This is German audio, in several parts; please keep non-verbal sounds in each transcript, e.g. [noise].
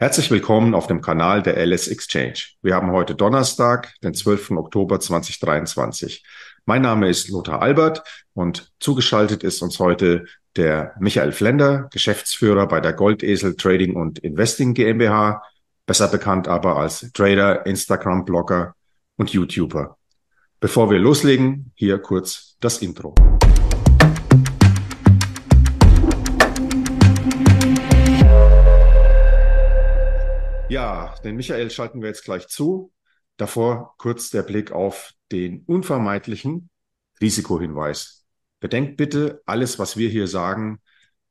Herzlich willkommen auf dem Kanal der LS Exchange. Wir haben heute Donnerstag, den 12. Oktober 2023. Mein Name ist Lothar Albert und zugeschaltet ist uns heute der Michael Flender, Geschäftsführer bei der Goldesel Trading und Investing GmbH, besser bekannt aber als Trader, Instagram-Blogger und YouTuber. Bevor wir loslegen, hier kurz das Intro. Ja, den Michael schalten wir jetzt gleich zu. Davor kurz der Blick auf den unvermeidlichen Risikohinweis. Bedenkt bitte, alles, was wir hier sagen,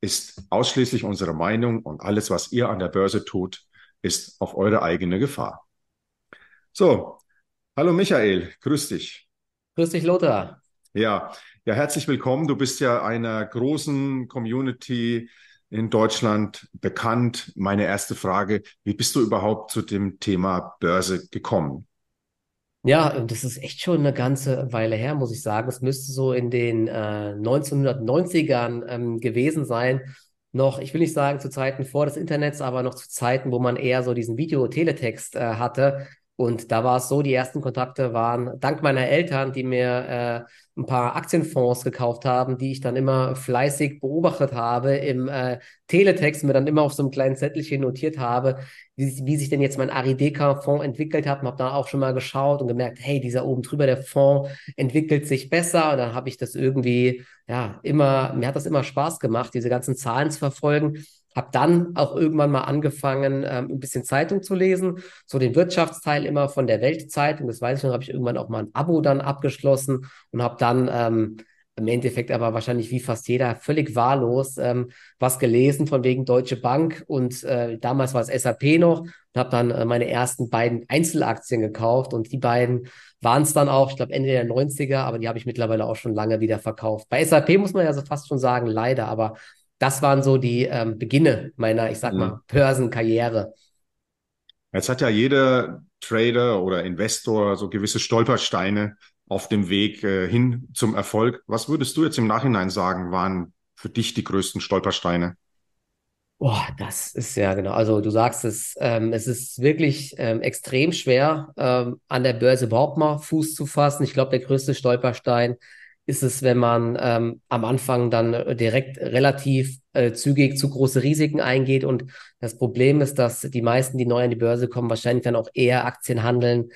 ist ausschließlich unsere Meinung und alles, was ihr an der Börse tut, ist auf eure eigene Gefahr. So, hallo Michael, grüß dich. Grüß dich, Lothar. Ja, ja, herzlich willkommen. Du bist ja einer großen Community in Deutschland bekannt. Meine erste Frage, wie bist du überhaupt zu dem Thema Börse gekommen? Ja, das ist echt schon eine ganze Weile her, muss ich sagen. Es müsste so in den äh, 1990ern ähm, gewesen sein. Noch, ich will nicht sagen zu Zeiten vor des Internets, aber noch zu Zeiten, wo man eher so diesen Videoteletext äh, hatte. Und da war es so, die ersten Kontakte waren dank meiner Eltern, die mir äh, ein paar Aktienfonds gekauft haben, die ich dann immer fleißig beobachtet habe im äh, Teletext, mir dann immer auf so einem kleinen Zettelchen notiert habe, wie, wie sich denn jetzt mein Arideka-Fonds entwickelt hat und habe dann auch schon mal geschaut und gemerkt, hey, dieser oben drüber, der Fonds entwickelt sich besser. Und dann habe ich das irgendwie, ja, immer, mir hat das immer Spaß gemacht, diese ganzen Zahlen zu verfolgen habe dann auch irgendwann mal angefangen, ähm, ein bisschen Zeitung zu lesen, so den Wirtschaftsteil immer von der Weltzeitung, das weiß ich noch, habe ich irgendwann auch mal ein Abo dann abgeschlossen und habe dann ähm, im Endeffekt aber wahrscheinlich wie fast jeder völlig wahllos ähm, was gelesen von wegen Deutsche Bank und äh, damals war es SAP noch und habe dann äh, meine ersten beiden Einzelaktien gekauft und die beiden waren es dann auch, ich glaube Ende der 90er, aber die habe ich mittlerweile auch schon lange wieder verkauft. Bei SAP muss man ja so fast schon sagen, leider, aber das waren so die ähm, Beginne meiner, ich sag mhm. mal, Börsenkarriere. Jetzt hat ja jeder Trader oder Investor so gewisse Stolpersteine auf dem Weg äh, hin zum Erfolg. Was würdest du jetzt im Nachhinein sagen, waren für dich die größten Stolpersteine? Boah, das ist ja genau. Also du sagst es, ähm, es ist wirklich ähm, extrem schwer, ähm, an der Börse überhaupt mal Fuß zu fassen. Ich glaube, der größte Stolperstein ist es, wenn man ähm, am Anfang dann äh, direkt relativ äh, zügig zu große Risiken eingeht. Und das Problem ist, dass die meisten, die neu an die Börse kommen, wahrscheinlich dann auch eher Aktien handeln,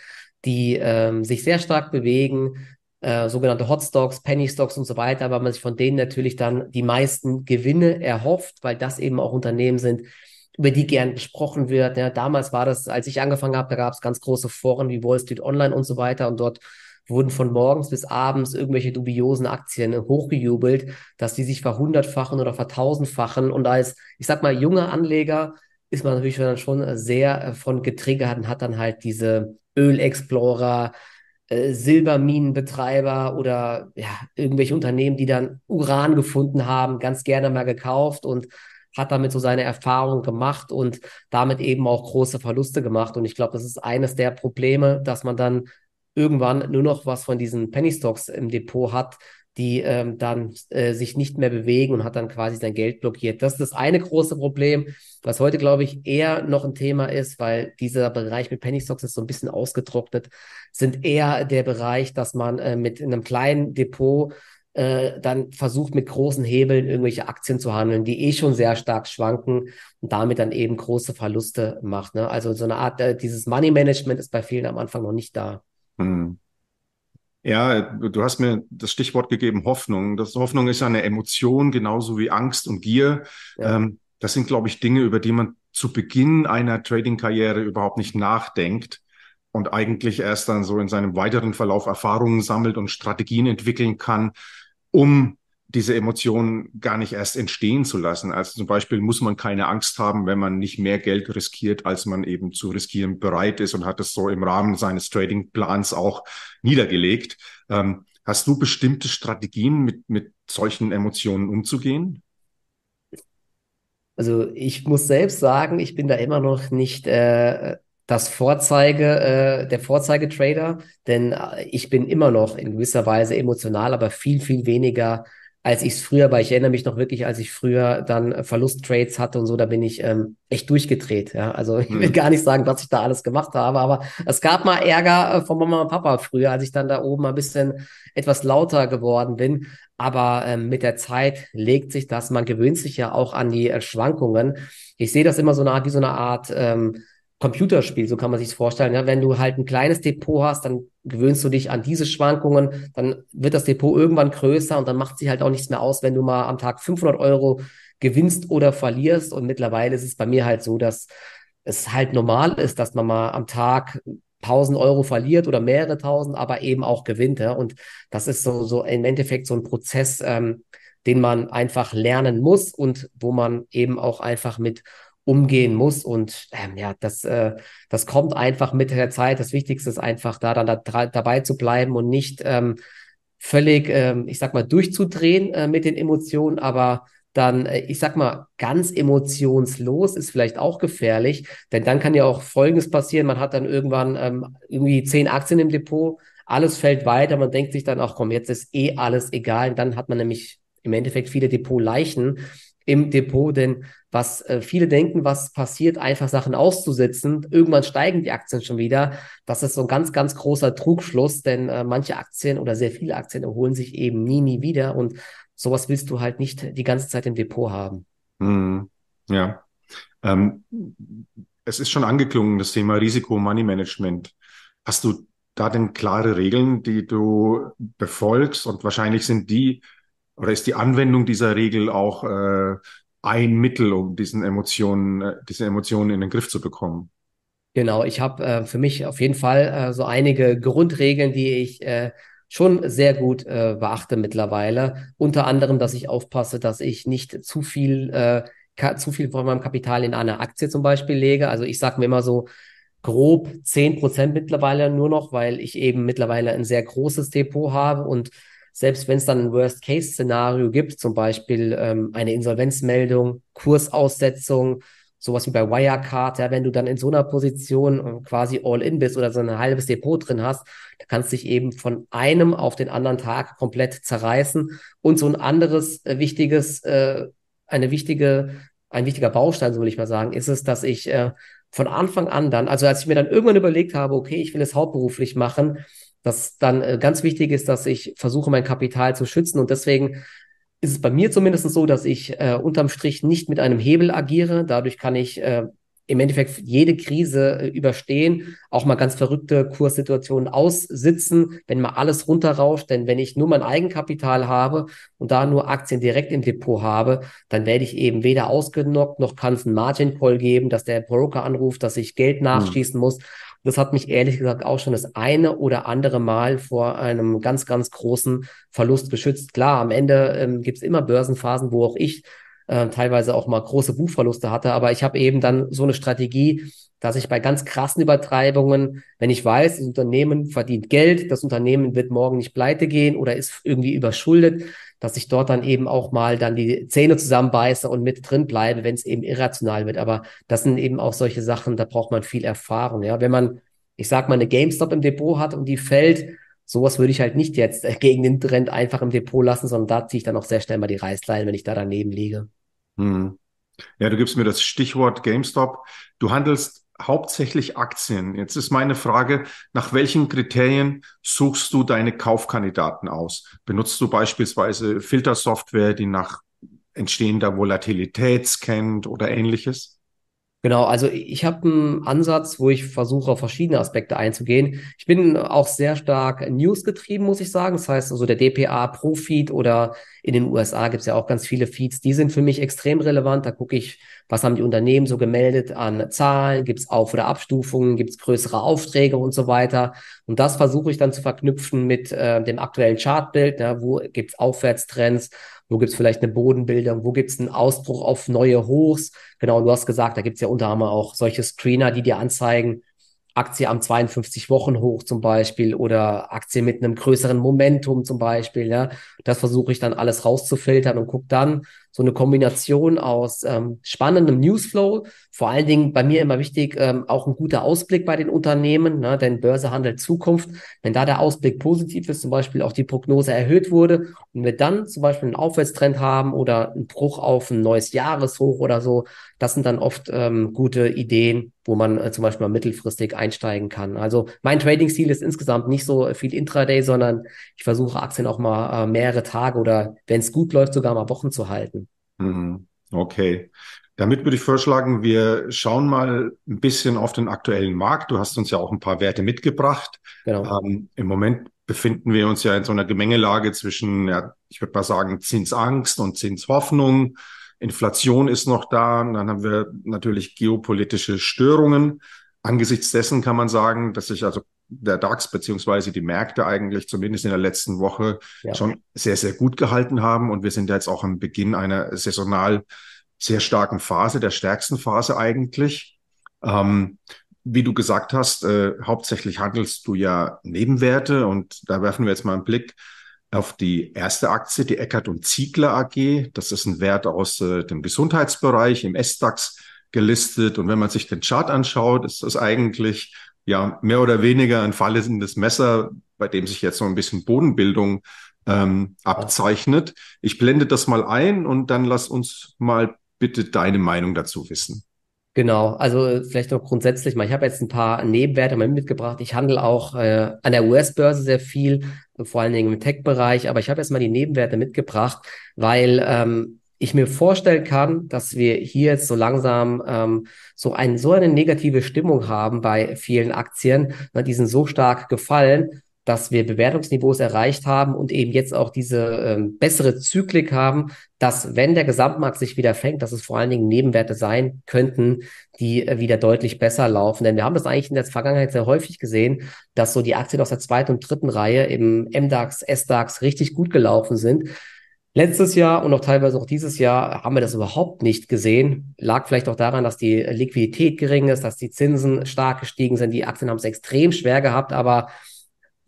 die ähm, sich sehr stark bewegen, äh, sogenannte Hotstocks, Penny Stocks und so weiter, aber man sich von denen natürlich dann die meisten Gewinne erhofft, weil das eben auch Unternehmen sind, über die gern besprochen wird. Ja, damals war das, als ich angefangen habe, da gab es ganz große Foren wie Wall Street Online und so weiter und dort wurden von morgens bis abends irgendwelche dubiosen Aktien hochgejubelt, dass die sich verhundertfachen oder vertausendfachen. Und als, ich sag mal, junger Anleger ist man natürlich dann schon sehr äh, von getriggert und hat dann halt diese Ölexplorer, äh, Silberminenbetreiber oder ja, irgendwelche Unternehmen, die dann Uran gefunden haben, ganz gerne mal gekauft und hat damit so seine Erfahrungen gemacht und damit eben auch große Verluste gemacht. Und ich glaube, das ist eines der Probleme, dass man dann irgendwann nur noch was von diesen Penny Stocks im Depot hat, die ähm, dann äh, sich nicht mehr bewegen und hat dann quasi sein Geld blockiert. Das ist das eine große Problem, was heute, glaube ich, eher noch ein Thema ist, weil dieser Bereich mit Penny Stocks ist so ein bisschen ausgetrocknet, sind eher der Bereich, dass man äh, mit einem kleinen Depot äh, dann versucht, mit großen Hebeln irgendwelche Aktien zu handeln, die eh schon sehr stark schwanken und damit dann eben große Verluste macht. Ne? Also so eine Art, äh, dieses Money Management ist bei vielen am Anfang noch nicht da. Hm. Ja, du hast mir das Stichwort gegeben, Hoffnung. Das Hoffnung ist eine Emotion, genauso wie Angst und Gier. Ja. Ähm, das sind, glaube ich, Dinge, über die man zu Beginn einer Trading-Karriere überhaupt nicht nachdenkt und eigentlich erst dann so in seinem weiteren Verlauf Erfahrungen sammelt und Strategien entwickeln kann, um diese Emotionen gar nicht erst entstehen zu lassen. Also zum Beispiel muss man keine Angst haben, wenn man nicht mehr Geld riskiert, als man eben zu riskieren bereit ist und hat es so im Rahmen seines Trading-Plans auch niedergelegt. Ähm, hast du bestimmte Strategien, mit, mit solchen Emotionen umzugehen? Also ich muss selbst sagen, ich bin da immer noch nicht äh, das Vorzeige, äh, der Vorzeigetrader, denn äh, ich bin immer noch in gewisser Weise emotional, aber viel, viel weniger als ich es früher, weil ich erinnere mich noch wirklich, als ich früher dann Verlusttrades hatte und so, da bin ich ähm, echt durchgedreht. Ja, also ich will hm. gar nicht sagen, was ich da alles gemacht habe, aber es gab mal Ärger äh, von Mama und Papa früher, als ich dann da oben ein bisschen etwas lauter geworden bin. Aber ähm, mit der Zeit legt sich das, man gewöhnt sich ja auch an die äh, Schwankungen. Ich sehe das immer so eine Art, wie so eine Art ähm, Computerspiel, so kann man sich vorstellen. Ja? Wenn du halt ein kleines Depot hast, dann gewöhnst du dich an diese Schwankungen, dann wird das Depot irgendwann größer und dann macht sich halt auch nichts mehr aus, wenn du mal am Tag 500 Euro gewinnst oder verlierst. Und mittlerweile ist es bei mir halt so, dass es halt normal ist, dass man mal am Tag 1000 Euro verliert oder mehrere tausend, aber eben auch gewinnt. Ja? Und das ist so, so im Endeffekt so ein Prozess, ähm, den man einfach lernen muss und wo man eben auch einfach mit umgehen muss. Und ähm, ja, das, äh, das kommt einfach mit der Zeit. Das Wichtigste ist einfach da dann da, dabei zu bleiben und nicht ähm, völlig, ähm, ich sag mal, durchzudrehen äh, mit den Emotionen, aber dann, äh, ich sag mal, ganz emotionslos ist vielleicht auch gefährlich, denn dann kann ja auch Folgendes passieren. Man hat dann irgendwann ähm, irgendwie zehn Aktien im Depot, alles fällt weiter, man denkt sich dann auch, komm, jetzt ist eh alles egal. Und dann hat man nämlich im Endeffekt viele Depotleichen im Depot, denn was äh, viele denken, was passiert, einfach Sachen auszusitzen. Irgendwann steigen die Aktien schon wieder. Das ist so ein ganz, ganz großer Trugschluss, denn äh, manche Aktien oder sehr viele Aktien erholen sich eben nie, nie wieder. Und sowas willst du halt nicht die ganze Zeit im Depot haben. Hm, ja. Ähm, es ist schon angeklungen, das Thema Risiko-Money-Management. Hast du da denn klare Regeln, die du befolgst? Und wahrscheinlich sind die oder ist die Anwendung dieser Regel auch äh, ein Mittel, um diesen Emotionen, äh, diese Emotionen in den Griff zu bekommen? Genau, ich habe äh, für mich auf jeden Fall äh, so einige Grundregeln, die ich äh, schon sehr gut äh, beachte mittlerweile. Unter anderem, dass ich aufpasse, dass ich nicht zu viel, äh, zu viel von meinem Kapital in eine Aktie zum Beispiel lege. Also ich sage mir immer so grob zehn Prozent mittlerweile nur noch, weil ich eben mittlerweile ein sehr großes Depot habe und selbst wenn es dann ein Worst-Case-Szenario gibt, zum Beispiel ähm, eine Insolvenzmeldung, Kursaussetzung, sowas wie bei Wirecard, ja, wenn du dann in so einer Position äh, quasi all-in bist oder so ein halbes Depot drin hast, da kannst du dich eben von einem auf den anderen Tag komplett zerreißen. Und so ein anderes äh, wichtiges, äh, eine wichtige, ein wichtiger Baustein, so will ich mal sagen, ist es, dass ich äh, von Anfang an dann, also als ich mir dann irgendwann überlegt habe, okay, ich will es hauptberuflich machen, dass dann äh, ganz wichtig ist, dass ich versuche, mein Kapital zu schützen. Und deswegen ist es bei mir zumindest so, dass ich äh, unterm Strich nicht mit einem Hebel agiere. Dadurch kann ich äh, im Endeffekt jede Krise äh, überstehen, auch mal ganz verrückte Kurssituationen aussitzen, wenn mal alles runterrauscht. Denn wenn ich nur mein Eigenkapital habe und da nur Aktien direkt im Depot habe, dann werde ich eben weder ausgenockt, noch kann es einen Margin Call geben, dass der Broker anruft, dass ich Geld hm. nachschießen hm. muss. Das hat mich ehrlich gesagt auch schon das eine oder andere Mal vor einem ganz, ganz großen Verlust geschützt. Klar, am Ende ähm, gibt es immer Börsenphasen, wo auch ich äh, teilweise auch mal große Buchverluste hatte, aber ich habe eben dann so eine Strategie, dass ich bei ganz krassen Übertreibungen, wenn ich weiß, das Unternehmen verdient Geld, das Unternehmen wird morgen nicht pleite gehen oder ist irgendwie überschuldet, dass ich dort dann eben auch mal dann die Zähne zusammenbeiße und mit drin bleibe, wenn es eben irrational wird. Aber das sind eben auch solche Sachen, da braucht man viel Erfahrung. Ja, wenn man, ich sag mal, eine GameStop im Depot hat und die fällt, sowas würde ich halt nicht jetzt [laughs] gegen den Trend einfach im Depot lassen, sondern da ziehe ich dann auch sehr schnell mal die Reißleine, wenn ich da daneben liege. Hm. Ja, du gibst mir das Stichwort GameStop. Du handelst hauptsächlich Aktien. Jetzt ist meine Frage, nach welchen Kriterien suchst du deine Kaufkandidaten aus? Benutzt du beispielsweise Filtersoftware, die nach entstehender Volatilität scannt oder ähnliches? Genau, also ich habe einen Ansatz, wo ich versuche, auf verschiedene Aspekte einzugehen. Ich bin auch sehr stark News getrieben, muss ich sagen. Das heißt, also der DPA Pro Feed oder in den USA gibt es ja auch ganz viele Feeds, die sind für mich extrem relevant. Da gucke ich, was haben die Unternehmen so gemeldet an Zahlen, gibt es Auf- oder Abstufungen, gibt es größere Aufträge und so weiter. Und das versuche ich dann zu verknüpfen mit äh, dem aktuellen Chartbild. Ne? Wo gibt es Aufwärtstrends? Wo gibt es vielleicht eine Bodenbildung? Wo gibt es einen Ausbruch auf neue Hochs? Genau, du hast gesagt, da gibt es ja unter anderem auch solche Screener, die dir anzeigen, Aktie am 52 Wochen hoch zum Beispiel oder Aktie mit einem größeren Momentum zum Beispiel. Ja. Das versuche ich dann alles rauszufiltern und gucke dann, so eine Kombination aus ähm, spannendem Newsflow, vor allen Dingen bei mir immer wichtig, ähm, auch ein guter Ausblick bei den Unternehmen, ne, denn Börse handelt Zukunft. Wenn da der Ausblick positiv ist, zum Beispiel auch die Prognose erhöht wurde und wir dann zum Beispiel einen Aufwärtstrend haben oder einen Bruch auf ein neues Jahreshoch oder so, das sind dann oft ähm, gute Ideen, wo man äh, zum Beispiel mal mittelfristig einsteigen kann. Also mein Trading-Stil ist insgesamt nicht so viel Intraday, sondern ich versuche Aktien auch mal äh, mehrere Tage oder wenn es gut läuft, sogar mal Wochen zu halten. Mhm. Okay. Damit würde ich vorschlagen, wir schauen mal ein bisschen auf den aktuellen Markt. Du hast uns ja auch ein paar Werte mitgebracht. Genau. Ähm, Im Moment befinden wir uns ja in so einer Gemengelage zwischen, ja, ich würde mal sagen, Zinsangst und Zinshoffnung. Inflation ist noch da. Und dann haben wir natürlich geopolitische Störungen. Angesichts dessen kann man sagen, dass sich also der DAX beziehungsweise die Märkte eigentlich zumindest in der letzten Woche ja. schon sehr, sehr gut gehalten haben. Und wir sind jetzt auch am Beginn einer saisonal sehr starken Phase, der stärksten Phase eigentlich. Ähm, wie du gesagt hast, äh, hauptsächlich handelst du ja Nebenwerte und da werfen wir jetzt mal einen Blick auf die erste Aktie, die Eckert und Ziegler AG. Das ist ein Wert aus äh, dem Gesundheitsbereich im S-DAX gelistet. Und wenn man sich den Chart anschaut, ist das eigentlich ja mehr oder weniger ein fallendes Messer, bei dem sich jetzt so ein bisschen Bodenbildung ähm, abzeichnet. Ich blende das mal ein und dann lass uns mal bitte deine Meinung dazu wissen. Genau, also vielleicht noch grundsätzlich mal, ich habe jetzt ein paar Nebenwerte mal mitgebracht. Ich handle auch äh, an der US-Börse sehr viel, vor allen Dingen im Tech-Bereich, aber ich habe jetzt mal die Nebenwerte mitgebracht, weil ähm, ich mir vorstellen kann, dass wir hier jetzt so langsam ähm, so, ein, so eine negative Stimmung haben bei vielen Aktien. Na, die sind so stark gefallen, dass wir Bewertungsniveaus erreicht haben und eben jetzt auch diese ähm, bessere Zyklik haben, dass wenn der Gesamtmarkt sich wieder fängt, dass es vor allen Dingen Nebenwerte sein könnten, die äh, wieder deutlich besser laufen. Denn wir haben das eigentlich in der Vergangenheit sehr häufig gesehen, dass so die Aktien aus der zweiten und dritten Reihe im MDAX, SDAX richtig gut gelaufen sind. Letztes Jahr und auch teilweise auch dieses Jahr haben wir das überhaupt nicht gesehen. Lag vielleicht auch daran, dass die Liquidität gering ist, dass die Zinsen stark gestiegen sind. Die Aktien haben es extrem schwer gehabt, aber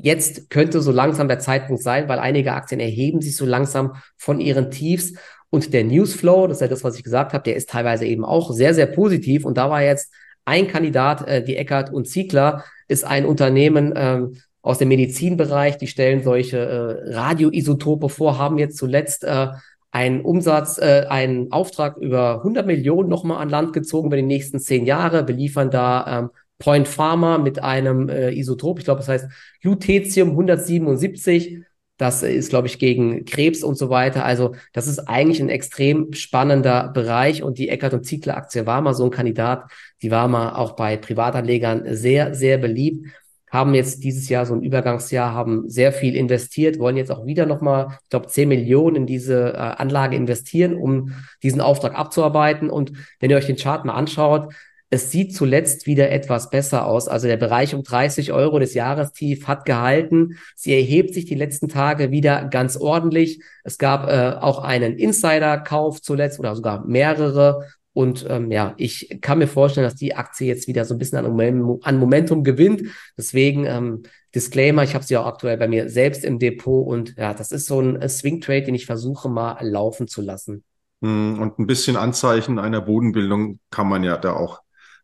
Jetzt könnte so langsam der Zeitpunkt sein, weil einige Aktien erheben sich so langsam von ihren Tiefs. Und der Newsflow, das ist ja das, was ich gesagt habe, der ist teilweise eben auch sehr, sehr positiv. Und da war jetzt ein Kandidat, äh, die Eckert und Ziegler, ist ein Unternehmen ähm, aus dem Medizinbereich, die stellen solche äh, Radioisotope vor, haben jetzt zuletzt äh, einen Umsatz, äh, einen Auftrag über 100 Millionen nochmal an Land gezogen über die nächsten zehn Jahre, beliefern da ähm, Point Pharma mit einem äh, Isotop, ich glaube, das heißt Lutetium 177. Das ist, glaube ich, gegen Krebs und so weiter. Also das ist eigentlich ein extrem spannender Bereich und die Eckert und Ziegler Aktie war mal so ein Kandidat. Die war mal auch bei Privatanlegern sehr, sehr beliebt. Haben jetzt dieses Jahr so ein Übergangsjahr, haben sehr viel investiert, wollen jetzt auch wieder nochmal, ich glaube, 10 Millionen in diese äh, Anlage investieren, um diesen Auftrag abzuarbeiten. Und wenn ihr euch den Chart mal anschaut, es sieht zuletzt wieder etwas besser aus. Also der Bereich um 30 Euro des Jahrestief hat gehalten. Sie erhebt sich die letzten Tage wieder ganz ordentlich. Es gab äh, auch einen Insider-Kauf zuletzt oder sogar mehrere. Und ähm, ja, ich kann mir vorstellen, dass die Aktie jetzt wieder so ein bisschen an, Momentum, an Momentum gewinnt. Deswegen ähm, Disclaimer, ich habe sie auch aktuell bei mir selbst im Depot und ja, das ist so ein Swing Trade, den ich versuche mal laufen zu lassen. Hm, und ein bisschen Anzeichen einer Bodenbildung kann man ja da auch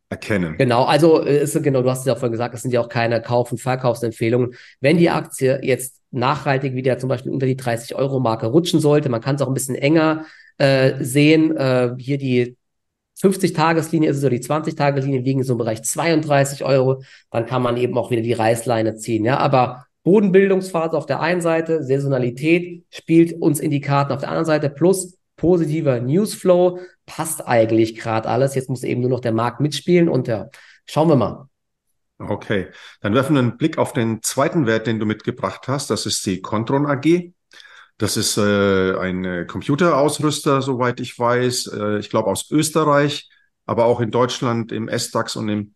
erkennen. Genau, also äh, ist genau, du hast es ja vorhin gesagt, es sind ja auch keine Kauf- und Verkaufsempfehlungen. Wenn die Aktie jetzt nachhaltig wieder zum Beispiel unter die 30 Euro Marke rutschen sollte, man kann es auch ein bisschen enger äh, sehen. Äh, hier die 50-Tageslinie ist es oder die 20-Tageslinie liegen so einem Bereich 32 Euro, dann kann man eben auch wieder die Reißleine ziehen. Ja, aber Bodenbildungsphase auf der einen Seite, Saisonalität spielt uns in die Karten auf der anderen Seite plus positiver Newsflow, passt eigentlich gerade alles. Jetzt muss eben nur noch der Markt mitspielen und ja, schauen wir mal. Okay, dann werfen wir einen Blick auf den zweiten Wert, den du mitgebracht hast. Das ist die Contron AG. Das ist äh, ein Computerausrüster, soweit ich weiß. Äh, ich glaube aus Österreich, aber auch in Deutschland im S-DAX und im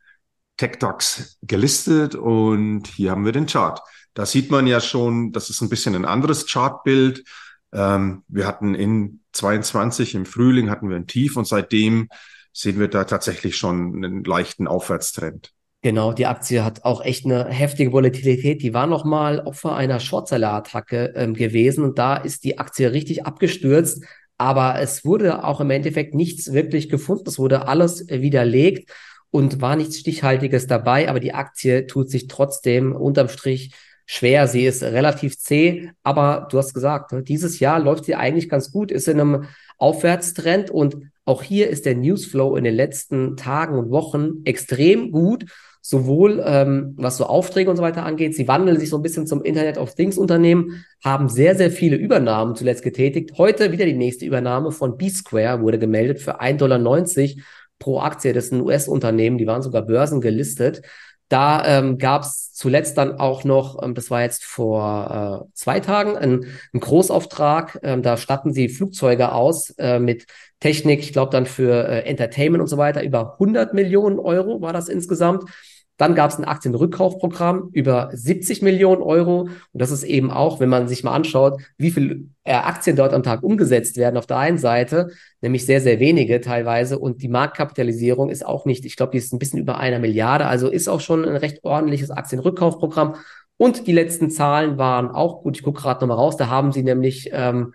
TechDAX gelistet. Und hier haben wir den Chart. Da sieht man ja schon, das ist ein bisschen ein anderes Chartbild. Ähm, wir hatten in 22 im Frühling hatten wir ein Tief und seitdem sehen wir da tatsächlich schon einen leichten Aufwärtstrend. Genau, die Aktie hat auch echt eine heftige Volatilität. Die war nochmal Opfer einer Shortseller-Attacke ähm, gewesen und da ist die Aktie richtig abgestürzt. aber es wurde auch im Endeffekt nichts wirklich gefunden. Es wurde alles widerlegt und war nichts Stichhaltiges dabei, aber die Aktie tut sich trotzdem unterm Strich schwer. Sie ist relativ zäh, aber du hast gesagt, ne, dieses Jahr läuft sie eigentlich ganz gut, ist in einem Aufwärtstrend und auch hier ist der Newsflow in den letzten Tagen und Wochen extrem gut, sowohl ähm, was so Aufträge und so weiter angeht. Sie wandeln sich so ein bisschen zum Internet of Things Unternehmen, haben sehr, sehr viele Übernahmen zuletzt getätigt. Heute wieder die nächste Übernahme von B-Square wurde gemeldet für 1,90 Dollar pro Aktie. Das ist ein US-Unternehmen, die waren sogar börsengelistet. Da ähm, gab es zuletzt dann auch noch, ähm, das war jetzt vor äh, zwei Tagen, ein, ein Großauftrag. Ähm, da statten sie Flugzeuge aus äh, mit Technik, ich glaube dann für äh, Entertainment und so weiter. Über 100 Millionen Euro war das insgesamt. Dann gab es ein Aktienrückkaufprogramm über 70 Millionen Euro. Und das ist eben auch, wenn man sich mal anschaut, wie viel äh, Aktien dort am Tag umgesetzt werden, auf der einen Seite, nämlich sehr, sehr wenige teilweise. Und die Marktkapitalisierung ist auch nicht, ich glaube, die ist ein bisschen über einer Milliarde. Also ist auch schon ein recht ordentliches Aktienrückkaufprogramm. Und die letzten Zahlen waren auch gut. Ich gucke gerade nochmal raus. Da haben sie nämlich ähm,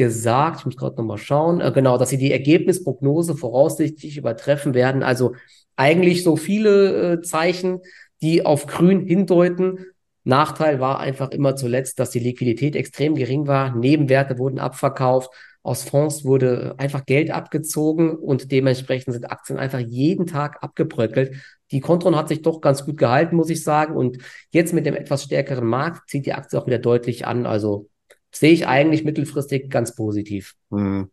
gesagt, ich muss gerade nochmal schauen, äh, genau, dass sie die Ergebnisprognose voraussichtlich übertreffen werden. Also eigentlich so viele äh, Zeichen, die auf grün hindeuten. Nachteil war einfach immer zuletzt, dass die Liquidität extrem gering war. Nebenwerte wurden abverkauft. Aus Fonds wurde einfach Geld abgezogen und dementsprechend sind Aktien einfach jeden Tag abgebröckelt. Die Kontron hat sich doch ganz gut gehalten, muss ich sagen. Und jetzt mit dem etwas stärkeren Markt zieht die Aktie auch wieder deutlich an. Also sehe ich eigentlich mittelfristig ganz positiv. Mhm.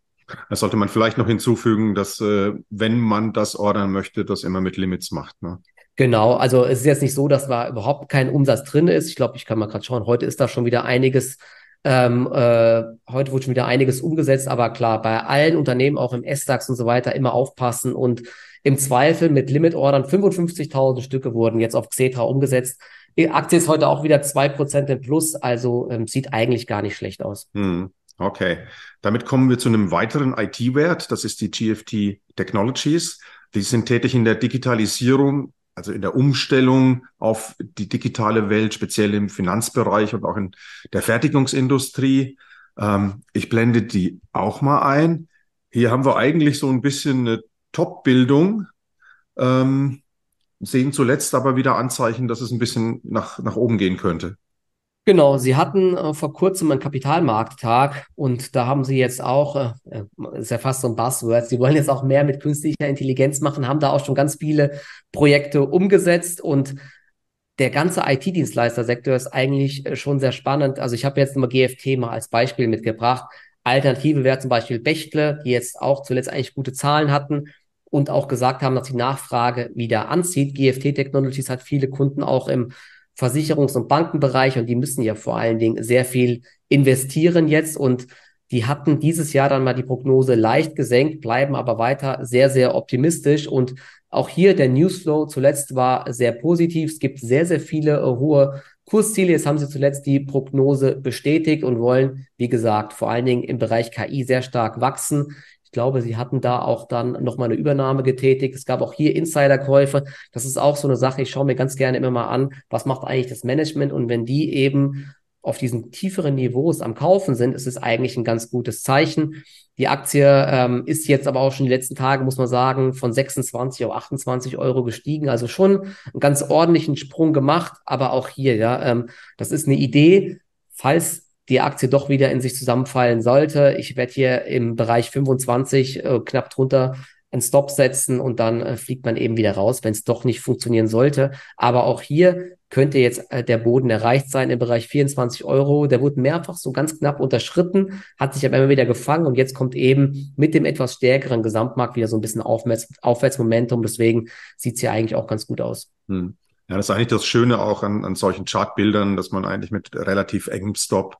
Das sollte man vielleicht noch hinzufügen, dass äh, wenn man das ordern möchte, das immer mit Limits macht. Ne? Genau, also es ist jetzt nicht so, dass da überhaupt kein Umsatz drin ist. Ich glaube, ich kann mal gerade schauen, heute ist da schon wieder einiges, ähm, äh, heute wurde schon wieder einiges umgesetzt, aber klar, bei allen Unternehmen, auch im S-DAX und so weiter, immer aufpassen und im Zweifel mit Limit-Ordern 55.000 Stücke wurden jetzt auf Xetra umgesetzt. Die Aktie ist heute auch wieder zwei Prozent im Plus, also ähm, sieht eigentlich gar nicht schlecht aus. Hm. Okay, damit kommen wir zu einem weiteren IT-Wert, das ist die GFT Technologies. Die sind tätig in der Digitalisierung, also in der Umstellung auf die digitale Welt, speziell im Finanzbereich und auch in der Fertigungsindustrie. Ähm, ich blende die auch mal ein. Hier haben wir eigentlich so ein bisschen eine Top-Bildung, ähm, sehen zuletzt aber wieder Anzeichen, dass es ein bisschen nach, nach oben gehen könnte. Genau, Sie hatten äh, vor kurzem einen Kapitalmarkttag und da haben Sie jetzt auch, äh, äh, ist ja fast so ein Buzzword, Sie wollen jetzt auch mehr mit künstlicher Intelligenz machen, haben da auch schon ganz viele Projekte umgesetzt und der ganze IT-Dienstleistersektor ist eigentlich äh, schon sehr spannend. Also ich habe jetzt mal GFT mal als Beispiel mitgebracht. Alternative wäre zum Beispiel Bechtle, die jetzt auch zuletzt eigentlich gute Zahlen hatten und auch gesagt haben, dass die Nachfrage wieder anzieht. GFT Technologies hat viele Kunden auch im Versicherungs- und Bankenbereich und die müssen ja vor allen Dingen sehr viel investieren jetzt und die hatten dieses Jahr dann mal die Prognose leicht gesenkt, bleiben aber weiter sehr, sehr optimistisch und auch hier der Newsflow zuletzt war sehr positiv. Es gibt sehr, sehr viele hohe Kursziele. Jetzt haben sie zuletzt die Prognose bestätigt und wollen, wie gesagt, vor allen Dingen im Bereich KI sehr stark wachsen. Glaube, sie hatten da auch dann nochmal eine Übernahme getätigt. Es gab auch hier Insiderkäufe. Das ist auch so eine Sache. Ich schaue mir ganz gerne immer mal an, was macht eigentlich das Management? Und wenn die eben auf diesen tieferen Niveaus am Kaufen sind, ist es eigentlich ein ganz gutes Zeichen. Die Aktie ähm, ist jetzt aber auch schon die letzten Tage, muss man sagen, von 26 auf 28 Euro gestiegen. Also schon einen ganz ordentlichen Sprung gemacht. Aber auch hier, ja, ähm, das ist eine Idee. Falls die Aktie doch wieder in sich zusammenfallen sollte. Ich werde hier im Bereich 25 äh, knapp drunter einen Stop setzen und dann äh, fliegt man eben wieder raus, wenn es doch nicht funktionieren sollte. Aber auch hier könnte jetzt äh, der Boden erreicht sein im Bereich 24 Euro. Der wurde mehrfach so ganz knapp unterschritten, hat sich aber immer wieder gefangen und jetzt kommt eben mit dem etwas stärkeren Gesamtmarkt wieder so ein bisschen Aufwärts, Aufwärtsmomentum. Deswegen sieht es hier eigentlich auch ganz gut aus. Hm. Ja, das ist eigentlich das Schöne auch an, an solchen Chartbildern, dass man eigentlich mit relativ engem Stop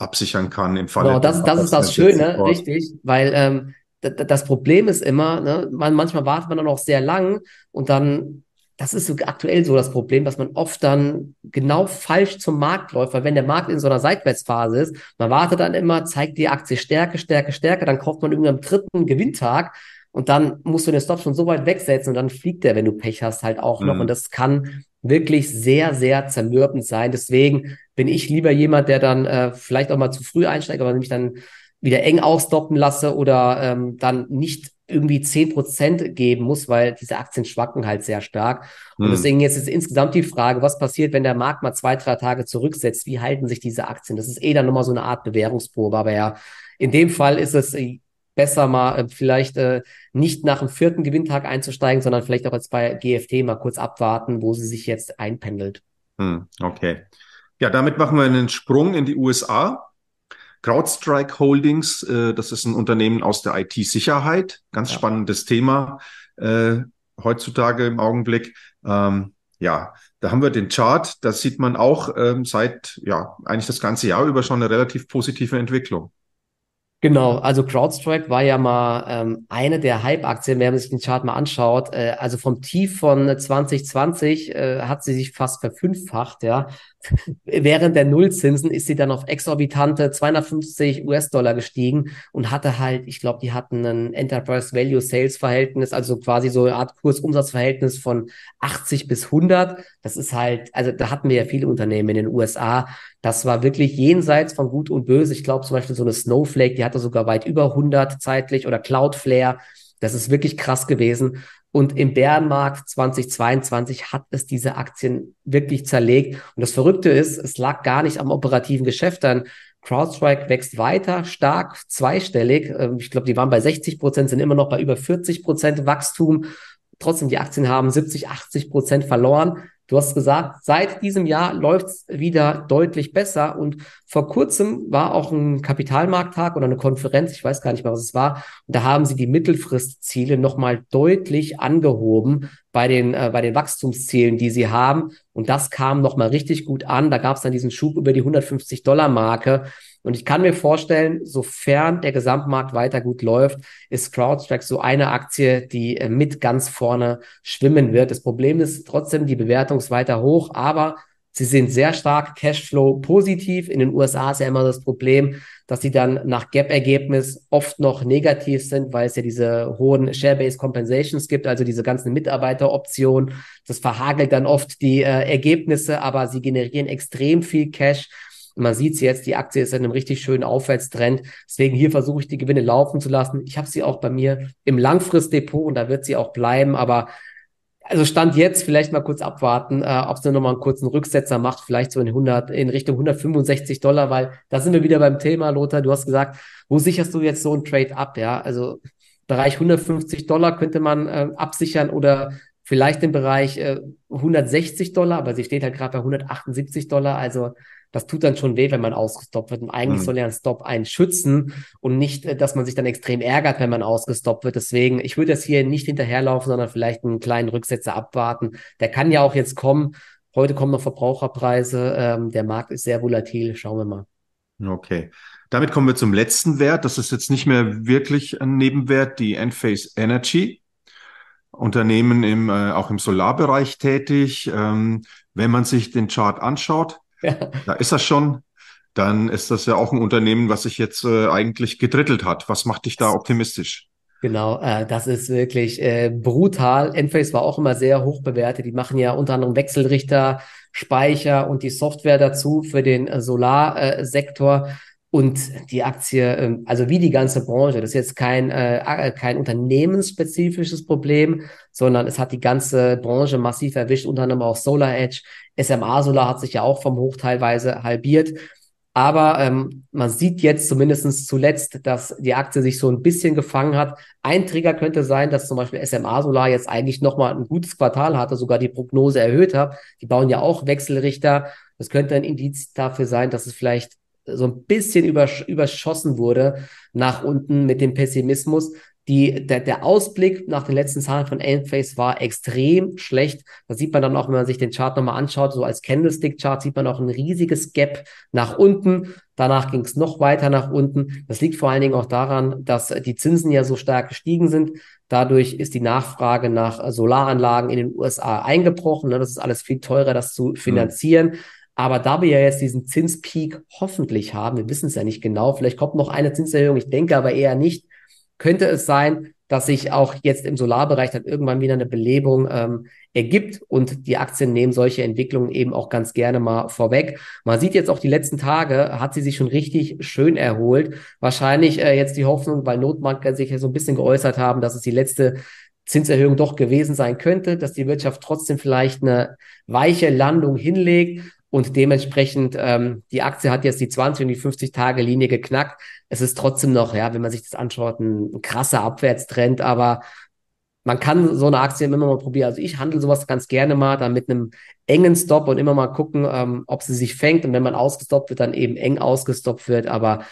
absichern kann im Fall. Genau, das, das ist das Schöne, richtig, weil ähm, das Problem ist immer, ne, man, manchmal wartet man dann auch sehr lang und dann, das ist so aktuell so das Problem, dass man oft dann genau falsch zum Markt läuft, weil wenn der Markt in so einer Seitwärtsphase ist, man wartet dann immer, zeigt die Aktie Stärke, Stärke, Stärke, dann kauft man irgendwann am dritten Gewinntag und dann musst du den Stop schon so weit wegsetzen und dann fliegt der, wenn du Pech hast, halt auch noch. Mhm. Und das kann wirklich sehr, sehr zermürbend sein. Deswegen bin ich lieber jemand, der dann äh, vielleicht auch mal zu früh einsteigt, aber nämlich dann wieder eng ausstoppen lasse oder ähm, dann nicht irgendwie zehn Prozent geben muss, weil diese Aktien schwanken halt sehr stark. Und hm. deswegen jetzt ist insgesamt die Frage, was passiert, wenn der Markt mal zwei, drei Tage zurücksetzt? Wie halten sich diese Aktien? Das ist eh dann nochmal so eine Art Bewährungsprobe. Aber ja, in dem Fall ist es äh, besser mal äh, vielleicht äh, nicht nach dem vierten Gewinntag einzusteigen, sondern vielleicht auch jetzt bei GFT mal kurz abwarten, wo sie sich jetzt einpendelt. Hm, okay. Ja, damit machen wir einen Sprung in die USA. CrowdStrike Holdings, äh, das ist ein Unternehmen aus der IT-Sicherheit. Ganz ja. spannendes Thema äh, heutzutage im Augenblick. Ähm, ja, da haben wir den Chart. Da sieht man auch ähm, seit ja eigentlich das ganze Jahr über schon eine relativ positive Entwicklung. Genau, also CrowdStrike war ja mal ähm, eine der Hype-Aktien, wenn man sich den Chart mal anschaut. Äh, also vom Tief von 2020 äh, hat sie sich fast verfünffacht, ja. Während der Nullzinsen ist sie dann auf exorbitante 250 US-Dollar gestiegen und hatte halt, ich glaube, die hatten ein Enterprise Value Sales Verhältnis, also quasi so eine Art Kursumsatzverhältnis von 80 bis 100. Das ist halt, also da hatten wir ja viele Unternehmen in den USA. Das war wirklich jenseits von Gut und Böse. Ich glaube zum Beispiel so eine Snowflake, die hatte sogar weit über 100 zeitlich oder Cloudflare. Das ist wirklich krass gewesen. Und im Bärenmarkt 2022 hat es diese Aktien wirklich zerlegt. Und das Verrückte ist, es lag gar nicht am operativen Geschäft dann. CrowdStrike wächst weiter stark, zweistellig. Ähm, ich glaube, die waren bei 60 Prozent, sind immer noch bei über 40 Prozent Wachstum. Trotzdem, die Aktien haben 70, 80 Prozent verloren. Du hast gesagt, seit diesem Jahr läuft es wieder deutlich besser. Und vor kurzem war auch ein Kapitalmarkttag oder eine Konferenz, ich weiß gar nicht mehr, was es war, und da haben sie die Mittelfristziele nochmal deutlich angehoben bei den, äh, bei den Wachstumszielen, die sie haben. Und das kam nochmal richtig gut an. Da gab es dann diesen Schub über die 150 Dollar Marke und ich kann mir vorstellen, sofern der Gesamtmarkt weiter gut läuft, ist CrowdStrike so eine Aktie, die äh, mit ganz vorne schwimmen wird. Das Problem ist trotzdem, die Bewertung ist weiter hoch, aber sie sind sehr stark Cashflow positiv. In den USA ist ja immer das Problem, dass sie dann nach Gap-Ergebnis oft noch negativ sind, weil es ja diese hohen Share-Based Compensations gibt, also diese ganzen Mitarbeiteroptionen. Das verhagelt dann oft die äh, Ergebnisse, aber sie generieren extrem viel Cash man sieht sie jetzt, die Aktie ist in einem richtig schönen Aufwärtstrend. Deswegen hier versuche ich die Gewinne laufen zu lassen. Ich habe sie auch bei mir im Langfristdepot und da wird sie auch bleiben. Aber also Stand jetzt vielleicht mal kurz abwarten, äh, ob sie nochmal einen kurzen Rücksetzer macht, vielleicht so in 100, in Richtung 165 Dollar, weil da sind wir wieder beim Thema, Lothar. Du hast gesagt, wo sicherst du jetzt so ein Trade ab? Ja, also Bereich 150 Dollar könnte man äh, absichern oder vielleicht im Bereich äh, 160 Dollar, aber sie steht halt gerade bei 178 Dollar. Also das tut dann schon weh, wenn man ausgestoppt wird. Und eigentlich mhm. soll ja ein Stop einen schützen und nicht, äh, dass man sich dann extrem ärgert, wenn man ausgestoppt wird. Deswegen, ich würde jetzt hier nicht hinterherlaufen, sondern vielleicht einen kleinen Rücksetzer abwarten. Der kann ja auch jetzt kommen. Heute kommen noch Verbraucherpreise. Ähm, der Markt ist sehr volatil. Schauen wir mal. Okay. Damit kommen wir zum letzten Wert. Das ist jetzt nicht mehr wirklich ein Nebenwert, die Enphase Energy. Unternehmen im, äh, auch im Solarbereich tätig. Ähm, wenn man sich den Chart anschaut, [laughs] ja. Da ist das schon. Dann ist das ja auch ein Unternehmen, was sich jetzt äh, eigentlich gedrittelt hat. Was macht dich da optimistisch? Genau, äh, das ist wirklich äh, brutal. Enphase war auch immer sehr hoch bewertet. Die machen ja unter anderem Wechselrichter, Speicher und die Software dazu für den äh, Solarsektor. Und die Aktie, ähm, also wie die ganze Branche, das ist jetzt kein, äh, äh, kein unternehmensspezifisches Problem, sondern es hat die ganze Branche massiv erwischt, unter anderem auch Solar Edge. SMA Solar hat sich ja auch vom Hoch teilweise halbiert. Aber ähm, man sieht jetzt zumindest zuletzt, dass die Aktie sich so ein bisschen gefangen hat. Ein Trigger könnte sein, dass zum Beispiel SMA Solar jetzt eigentlich nochmal ein gutes Quartal hatte, sogar die Prognose erhöht hat. Die bauen ja auch Wechselrichter. Das könnte ein Indiz dafür sein, dass es vielleicht so ein bisschen übersch überschossen wurde nach unten mit dem Pessimismus. Die, der, der Ausblick nach den letzten Zahlen von Enphase war extrem schlecht. Da sieht man dann auch, wenn man sich den Chart nochmal anschaut, so als Candlestick-Chart sieht man auch ein riesiges Gap nach unten. Danach ging es noch weiter nach unten. Das liegt vor allen Dingen auch daran, dass die Zinsen ja so stark gestiegen sind. Dadurch ist die Nachfrage nach Solaranlagen in den USA eingebrochen. Das ist alles viel teurer, das zu finanzieren. Mhm. Aber da wir ja jetzt diesen Zinspeak hoffentlich haben, wir wissen es ja nicht genau, vielleicht kommt noch eine Zinserhöhung, ich denke aber eher nicht, könnte es sein, dass sich auch jetzt im Solarbereich dann irgendwann wieder eine Belebung ähm, ergibt und die Aktien nehmen solche Entwicklungen eben auch ganz gerne mal vorweg. Man sieht jetzt auch die letzten Tage, hat sie sich schon richtig schön erholt. Wahrscheinlich äh, jetzt die Hoffnung, weil Notbanker sich ja so ein bisschen geäußert haben, dass es die letzte Zinserhöhung doch gewesen sein könnte, dass die Wirtschaft trotzdem vielleicht eine weiche Landung hinlegt und dementsprechend ähm, die Aktie hat jetzt die 20 und die 50 Tage Linie geknackt. Es ist trotzdem noch, ja, wenn man sich das anschaut, ein, krasser Abwärtstrend, aber man kann so eine Aktie immer mal probieren. Also ich handle sowas ganz gerne mal, dann mit einem engen Stop und immer mal gucken, ähm, ob sie sich fängt und wenn man ausgestoppt wird, dann eben eng ausgestoppt wird. Aber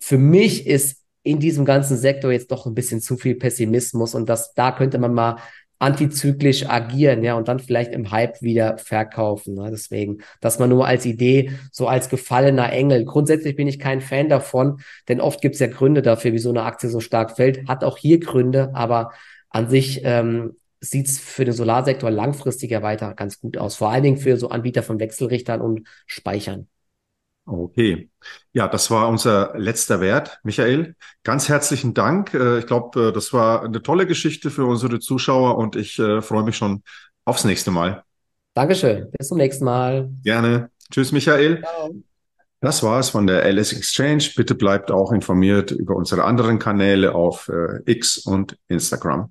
für mich ist in diesem ganzen Sektor jetzt doch ein bisschen zu viel Pessimismus und das, da könnte man mal antizyklisch agieren, ja, und dann vielleicht im Hype wieder verkaufen. Ne? Deswegen, dass man nur als Idee, so als gefallener Engel. Grundsätzlich bin ich kein Fan davon, denn oft gibt es ja Gründe dafür, wie so eine Aktie so stark fällt. Hat auch hier Gründe, aber an sich ähm, sieht es für den Solarsektor langfristiger weiter ganz gut aus. Vor allen Dingen für so Anbieter von Wechselrichtern und Speichern. Okay. Ja, das war unser letzter Wert, Michael. Ganz herzlichen Dank. Äh, ich glaube, äh, das war eine tolle Geschichte für unsere Zuschauer und ich äh, freue mich schon aufs nächste Mal. Dankeschön. Bis zum nächsten Mal. Gerne. Tschüss, Michael. Ciao. Das war es von der LS Exchange. Bitte bleibt auch informiert über unsere anderen Kanäle auf X und Instagram.